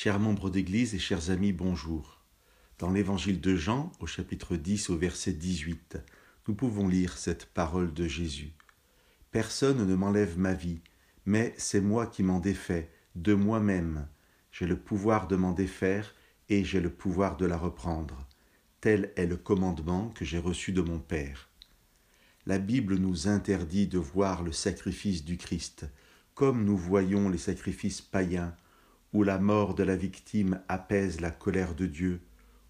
Chers membres d'Église et chers amis, bonjour. Dans l'Évangile de Jean, au chapitre 10, au verset 18, nous pouvons lire cette parole de Jésus. Personne ne m'enlève ma vie, mais c'est moi qui m'en défais, de moi-même. J'ai le pouvoir de m'en défaire et j'ai le pouvoir de la reprendre. Tel est le commandement que j'ai reçu de mon Père. La Bible nous interdit de voir le sacrifice du Christ, comme nous voyons les sacrifices païens où la mort de la victime apaise la colère de Dieu,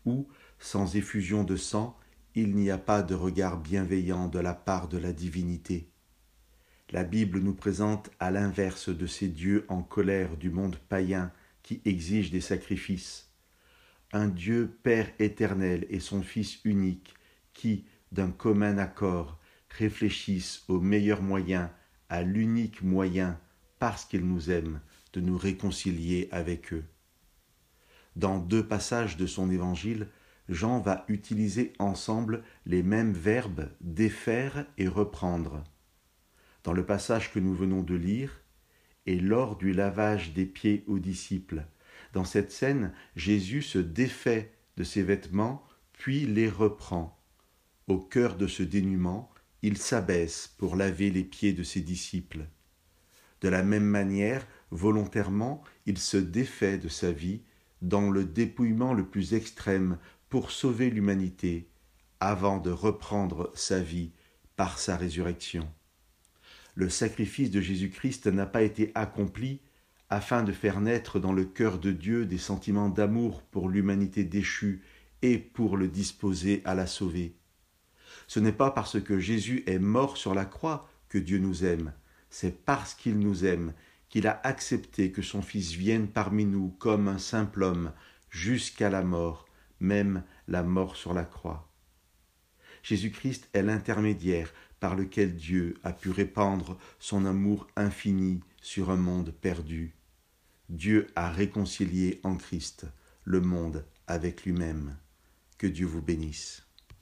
où, sans effusion de sang, il n'y a pas de regard bienveillant de la part de la divinité. La Bible nous présente à l'inverse de ces dieux en colère du monde païen qui exigent des sacrifices. Un Dieu Père éternel et son Fils unique qui, d'un commun accord, réfléchissent au meilleur moyen, à l'unique moyen, parce qu'ils nous aiment, de nous réconcilier avec eux. Dans deux passages de son évangile, Jean va utiliser ensemble les mêmes verbes défaire et reprendre. Dans le passage que nous venons de lire, et lors du lavage des pieds aux disciples, dans cette scène, Jésus se défait de ses vêtements, puis les reprend. Au cœur de ce dénuement, il s'abaisse pour laver les pieds de ses disciples. De la même manière, volontairement, il se défait de sa vie dans le dépouillement le plus extrême pour sauver l'humanité, avant de reprendre sa vie par sa résurrection. Le sacrifice de Jésus-Christ n'a pas été accompli afin de faire naître dans le cœur de Dieu des sentiments d'amour pour l'humanité déchue et pour le disposer à la sauver. Ce n'est pas parce que Jésus est mort sur la croix que Dieu nous aime, c'est parce qu'il nous aime qu'il a accepté que son Fils vienne parmi nous comme un simple homme jusqu'à la mort, même la mort sur la croix. Jésus-Christ est l'intermédiaire par lequel Dieu a pu répandre son amour infini sur un monde perdu. Dieu a réconcilié en Christ le monde avec lui-même. Que Dieu vous bénisse.